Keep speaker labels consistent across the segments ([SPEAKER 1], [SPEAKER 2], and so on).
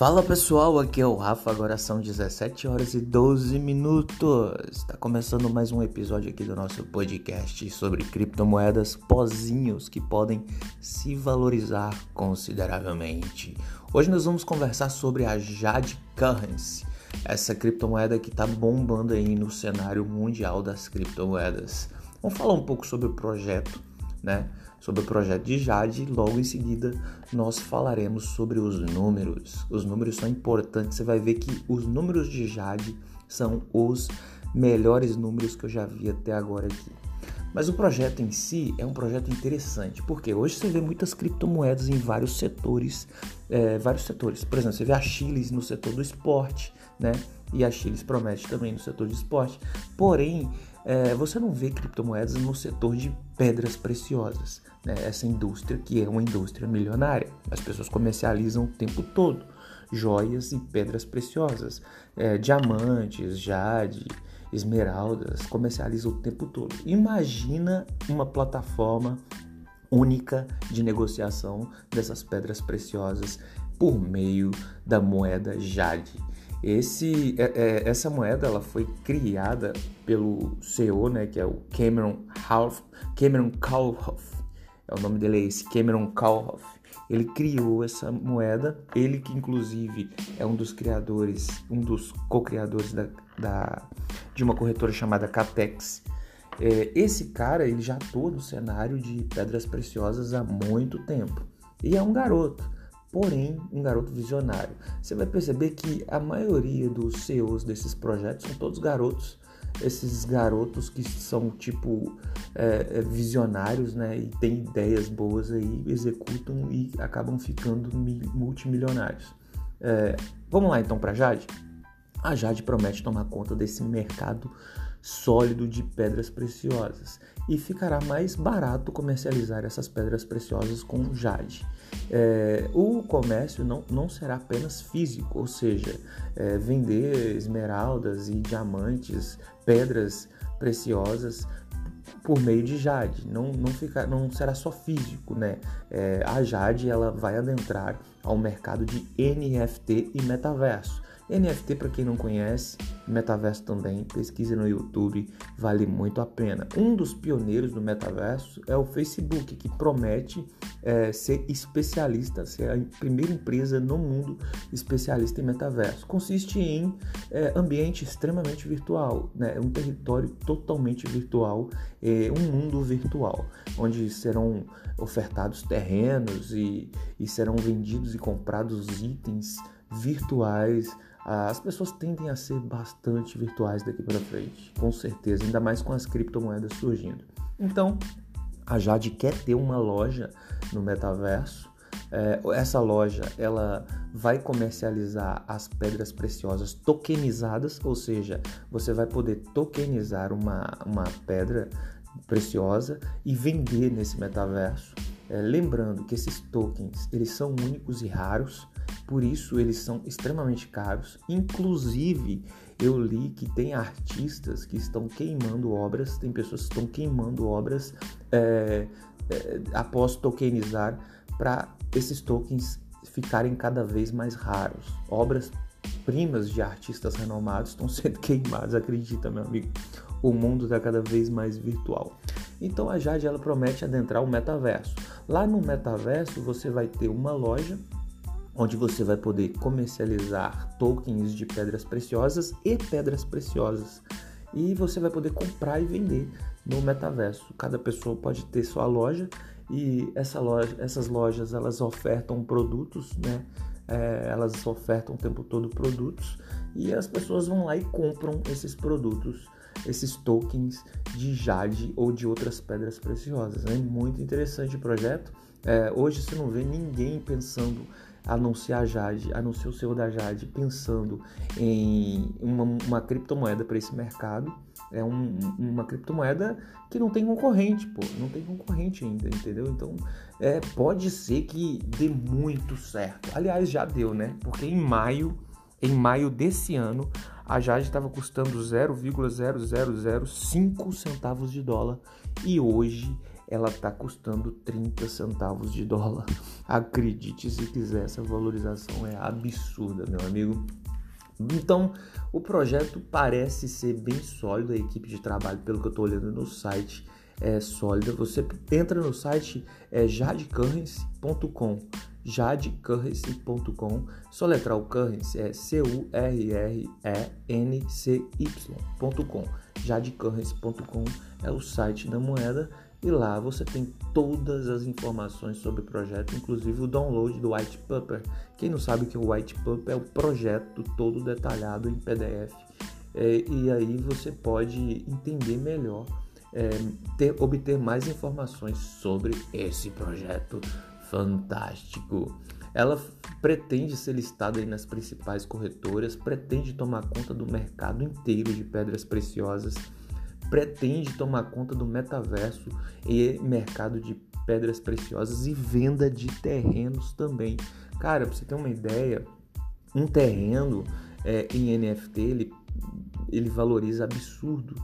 [SPEAKER 1] Fala pessoal, aqui é o Rafa, agora são 17 horas e 12 minutos. Está começando mais um episódio aqui do nosso podcast sobre criptomoedas pozinhos que podem se valorizar consideravelmente. Hoje nós vamos conversar sobre a Jade Currency, essa criptomoeda que está bombando aí no cenário mundial das criptomoedas. Vamos falar um pouco sobre o projeto, né? sobre o projeto de Jade. Logo em seguida, nós falaremos sobre os números. Os números são importantes. Você vai ver que os números de Jade são os melhores números que eu já vi até agora aqui. Mas o projeto em si é um projeto interessante, porque hoje você vê muitas criptomoedas em vários setores, é, vários setores. Por exemplo, você vê a Chiles no setor do esporte, né? E a Chiles promete também no setor de esporte. Porém, é, você não vê criptomoedas no setor de pedras preciosas né, essa indústria que é uma indústria milionária. As pessoas comercializam o tempo todo joias e pedras preciosas, é, diamantes, jade, esmeraldas, comercializam o tempo todo. Imagina uma plataforma única de negociação dessas pedras preciosas por meio da moeda Jade. Esse, é, é, essa moeda ela foi criada pelo CEO, né, que é o Cameron Half, Cameron Kaufhoff, é o nome dele é esse, Cameron Kalhoff. Ele criou essa moeda, ele que inclusive é um dos criadores, um dos co-criadores da, da, de uma corretora chamada Catex. É, esse cara ele já atua no cenário de pedras preciosas há muito tempo e é um garoto, porém um garoto visionário. Você vai perceber que a maioria dos CEOs desses projetos são todos garotos esses garotos que são tipo é, é, visionários, né, e têm ideias boas aí, executam e acabam ficando multimilionários. É, vamos lá então para Jade. A Jade promete tomar conta desse mercado sólido de pedras preciosas e ficará mais barato comercializar essas pedras preciosas com Jade. É, o comércio não, não será apenas físico, ou seja, é, vender esmeraldas e diamantes, pedras preciosas por meio de Jade, não, não, fica, não será só físico, né? É, a Jade ela vai adentrar ao mercado de NFT e metaverso. NFT, para quem não conhece, metaverso também, pesquise no YouTube, vale muito a pena. Um dos pioneiros do metaverso é o Facebook, que promete é, ser especialista, ser a primeira empresa no mundo especialista em metaverso. Consiste em é, ambiente extremamente virtual, né? um território totalmente virtual, é, um mundo virtual, onde serão ofertados terrenos e, e serão vendidos e comprados itens virtuais as pessoas tendem a ser bastante virtuais daqui para frente, com certeza, ainda mais com as criptomoedas surgindo. Então, a Jade quer ter uma loja no metaverso. É, essa loja ela vai comercializar as pedras preciosas tokenizadas, ou seja, você vai poder tokenizar uma, uma pedra preciosa e vender nesse metaverso. É, lembrando que esses tokens eles são únicos e raros, por isso eles são extremamente caros. Inclusive, eu li que tem artistas que estão queimando obras, tem pessoas que estão queimando obras é, é, após tokenizar para esses tokens ficarem cada vez mais raros. Obras primas de artistas renomados estão sendo queimadas, acredita, meu amigo. O mundo está cada vez mais virtual. Então a Jade ela promete adentrar o metaverso. Lá no metaverso você vai ter uma loja onde você vai poder comercializar tokens de pedras preciosas e pedras preciosas. E você vai poder comprar e vender no metaverso. Cada pessoa pode ter sua loja e essa loja, essas lojas elas ofertam produtos, né? É, elas ofertam o tempo todo produtos e as pessoas vão lá e compram esses produtos, esses tokens de jade ou de outras pedras preciosas. É muito interessante o projeto. É, hoje você não vê ninguém pensando a não ser a Jade, a não ser o CEO da Jade, pensando em uma, uma criptomoeda para esse mercado. É um, uma criptomoeda que não tem concorrente, pô, não tem concorrente ainda, entendeu? Então, é, pode ser que dê muito certo. Aliás, já deu, né? Porque em maio, em maio desse ano, a Jade estava custando 0,0005 centavos de dólar e hoje ela está custando 30 centavos de dólar. Acredite se quiser, essa valorização é absurda, meu amigo. Então, o projeto parece ser bem sólido, a equipe de trabalho, pelo que eu estou olhando no site, é sólida. Você entra no site é jadecurrency.com jadecurrency.com soletrar o currency é C-U-R-R-E-N-C-Y.com jadecurrency.com é o site da moeda e lá você tem todas as informações sobre o projeto, inclusive o download do white paper. Quem não sabe que o white paper é o projeto todo detalhado em PDF. É, e aí você pode entender melhor, é, ter, obter mais informações sobre esse projeto fantástico. Ela pretende ser listada nas principais corretoras, pretende tomar conta do mercado inteiro de pedras preciosas pretende tomar conta do metaverso e mercado de pedras preciosas e venda de terrenos também. Cara, pra você ter uma ideia, um terreno é, em NFT ele, ele valoriza absurdo.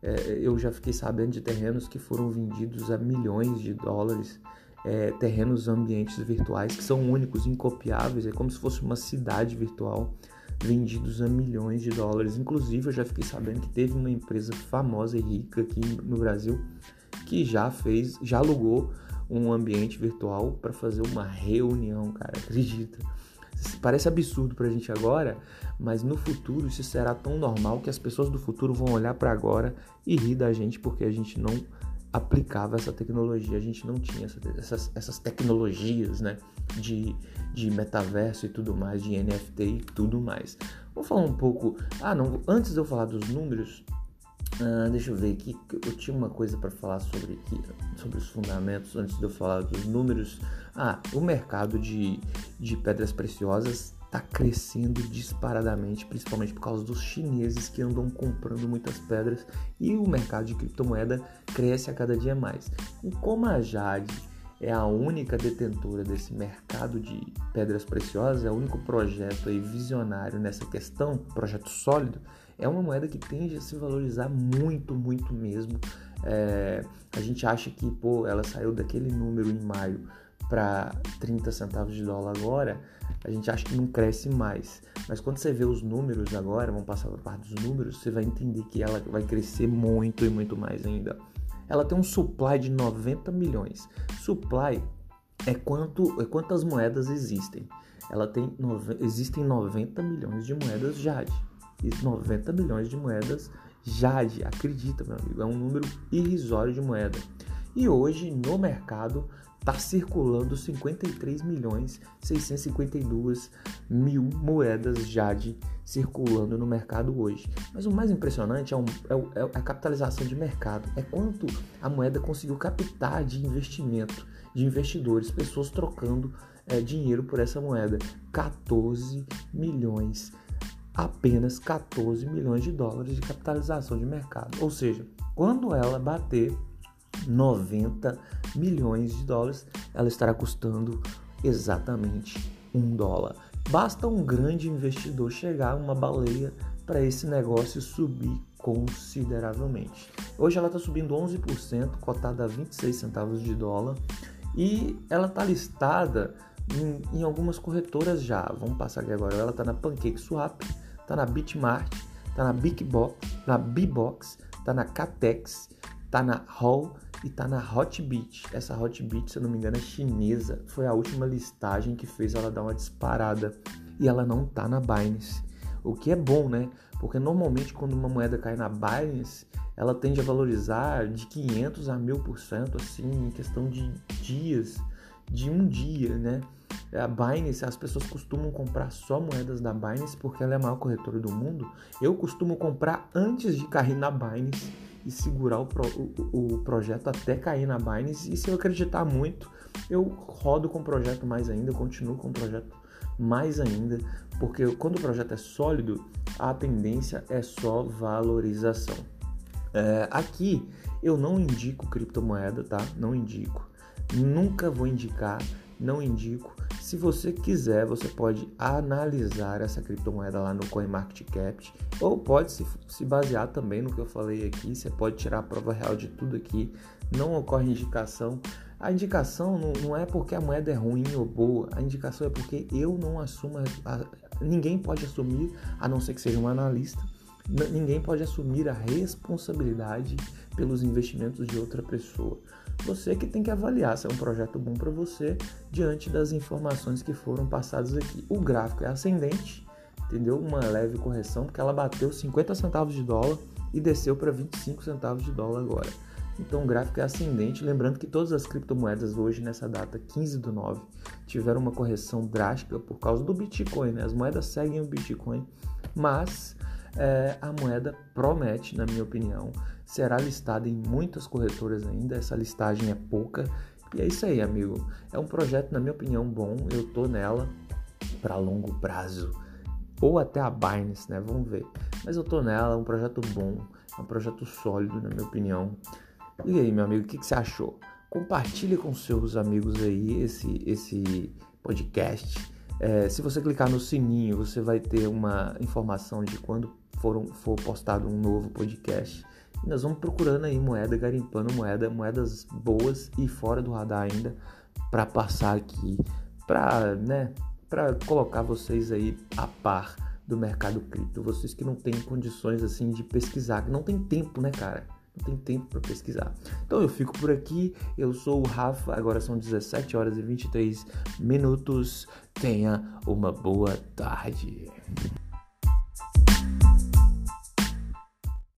[SPEAKER 1] É, eu já fiquei sabendo de terrenos que foram vendidos a milhões de dólares. É, terrenos ambientes virtuais que são únicos, incopiáveis, é como se fosse uma cidade virtual vendidos a milhões de dólares. Inclusive, eu já fiquei sabendo que teve uma empresa famosa e rica aqui no Brasil que já fez, já alugou um ambiente virtual para fazer uma reunião, cara, acredita? Parece absurdo pra gente agora, mas no futuro isso será tão normal que as pessoas do futuro vão olhar para agora e rir da gente porque a gente não aplicava essa tecnologia, a gente não tinha essa, essas, essas tecnologias né, de, de metaverso e tudo mais, de NFT e tudo mais. Vamos falar um pouco. Ah, não, antes de eu falar dos números, ah, deixa eu ver aqui, eu tinha uma coisa para falar sobre, aqui, sobre os fundamentos antes de eu falar dos números. Ah, o mercado de, de pedras preciosas está crescendo disparadamente, principalmente por causa dos chineses que andam comprando muitas pedras e o mercado de criptomoeda cresce a cada dia mais. E como a Jade é a única detentora desse mercado de pedras preciosas, é o único projeto aí visionário nessa questão, projeto sólido, é uma moeda que tende a se valorizar muito, muito mesmo. É, a gente acha que, pô, ela saiu daquele número em maio para 30 centavos de dólar agora, a gente acha que não cresce mais. Mas quando você vê os números agora, vamos passar para a parte dos números, você vai entender que ela vai crescer muito e muito mais ainda. Ela tem um supply de 90 milhões. Supply é quanto é quantas moedas existem. Ela tem existem 90 milhões de moedas Jade. E 90 milhões de moedas Jade, acredita, meu amigo, é um número irrisório de moeda. E hoje no mercado está circulando 53 milhões 652 mil moedas Jade circulando no mercado hoje. Mas o mais impressionante é, um, é, é, a capitalização de mercado, é quanto a moeda conseguiu captar de investimento, de investidores, pessoas trocando é, dinheiro por essa moeda. 14 milhões, apenas 14 milhões de dólares de capitalização de mercado. Ou seja, quando ela bater 90 milhões de dólares, ela estará custando exatamente um dólar. Basta um grande investidor chegar, uma baleia, para esse negócio subir consideravelmente. Hoje ela está subindo 11%, cotada a 26 centavos de dólar, e ela está listada em, em, algumas corretoras já. Vamos passar aqui agora. Ela está na PancakeSwap, está na Bitmart, está na BigBox, na Bbox, está na Catex, está na Hall e tá na Hotbit. Essa Hotbit, se eu não me engano, é chinesa. Foi a última listagem que fez ela dar uma disparada. E ela não tá na Binance. O que é bom, né? Porque normalmente quando uma moeda cai na Binance, ela tende a valorizar de 500 a 1000%, assim, em questão de dias, de um dia, né? A Binance, as pessoas costumam comprar só moedas da Binance porque ela é a maior corretora do mundo. Eu costumo comprar antes de cair na Binance e segurar o, pro, o, o, projeto até cair na Binance. E se eu acreditar muito, eu rodo com o projeto mais ainda, continuo com o projeto mais ainda, porque quando o projeto é sólido, a tendência é só valorização. É, aqui eu não indico criptomoeda, tá? Não indico. Nunca vou indicar, não indico. Se você quiser, você pode analisar essa criptomoeda lá no CoinMarketCap ou pode se, se basear também no que eu falei aqui. Você pode tirar a prova real de tudo aqui. Não ocorre indicação. A indicação não, não é porque a moeda é ruim ou boa. A indicação é porque eu não assumo. A, ninguém pode assumir, a não ser que seja um analista. Ninguém pode assumir a responsabilidade pelos investimentos de outra pessoa. Você que tem que avaliar se é um projeto bom para você diante das informações que foram passadas aqui. O gráfico é ascendente, entendeu? Uma leve correção, porque ela bateu 50 centavos de dólar e desceu para 25 centavos de dólar agora. Então o gráfico é ascendente, lembrando que todas as criptomoedas hoje, nessa data 15 do 9, tiveram uma correção drástica por causa do Bitcoin. Né? As moedas seguem o Bitcoin, mas é, a moeda promete, na minha opinião, será listada em muitas corretoras ainda. Essa listagem é pouca. E é isso aí, amigo. É um projeto, na minha opinião, bom. Eu tô nela para longo prazo. Ou até a Binance, né? Vamos ver. Mas eu tô nela, é um projeto bom, é um projeto sólido, na minha opinião. E aí, meu amigo, o que, que você achou? Compartilhe com seus amigos aí esse, esse podcast. É, se você clicar no sininho, você vai ter uma informação de quando for, for postado um novo podcast. E nós vamos procurando aí moeda, garimpando moeda, moedas boas e fora do radar ainda, para passar aqui, para né, para colocar vocês aí a par do mercado cripto. Vocês que não têm condições assim de pesquisar, que não tem tempo, né, cara? Não tem tempo para pesquisar. Então eu fico por aqui. Eu sou o Rafa. Agora são 17 horas e 23 minutos. Tenha uma boa tarde.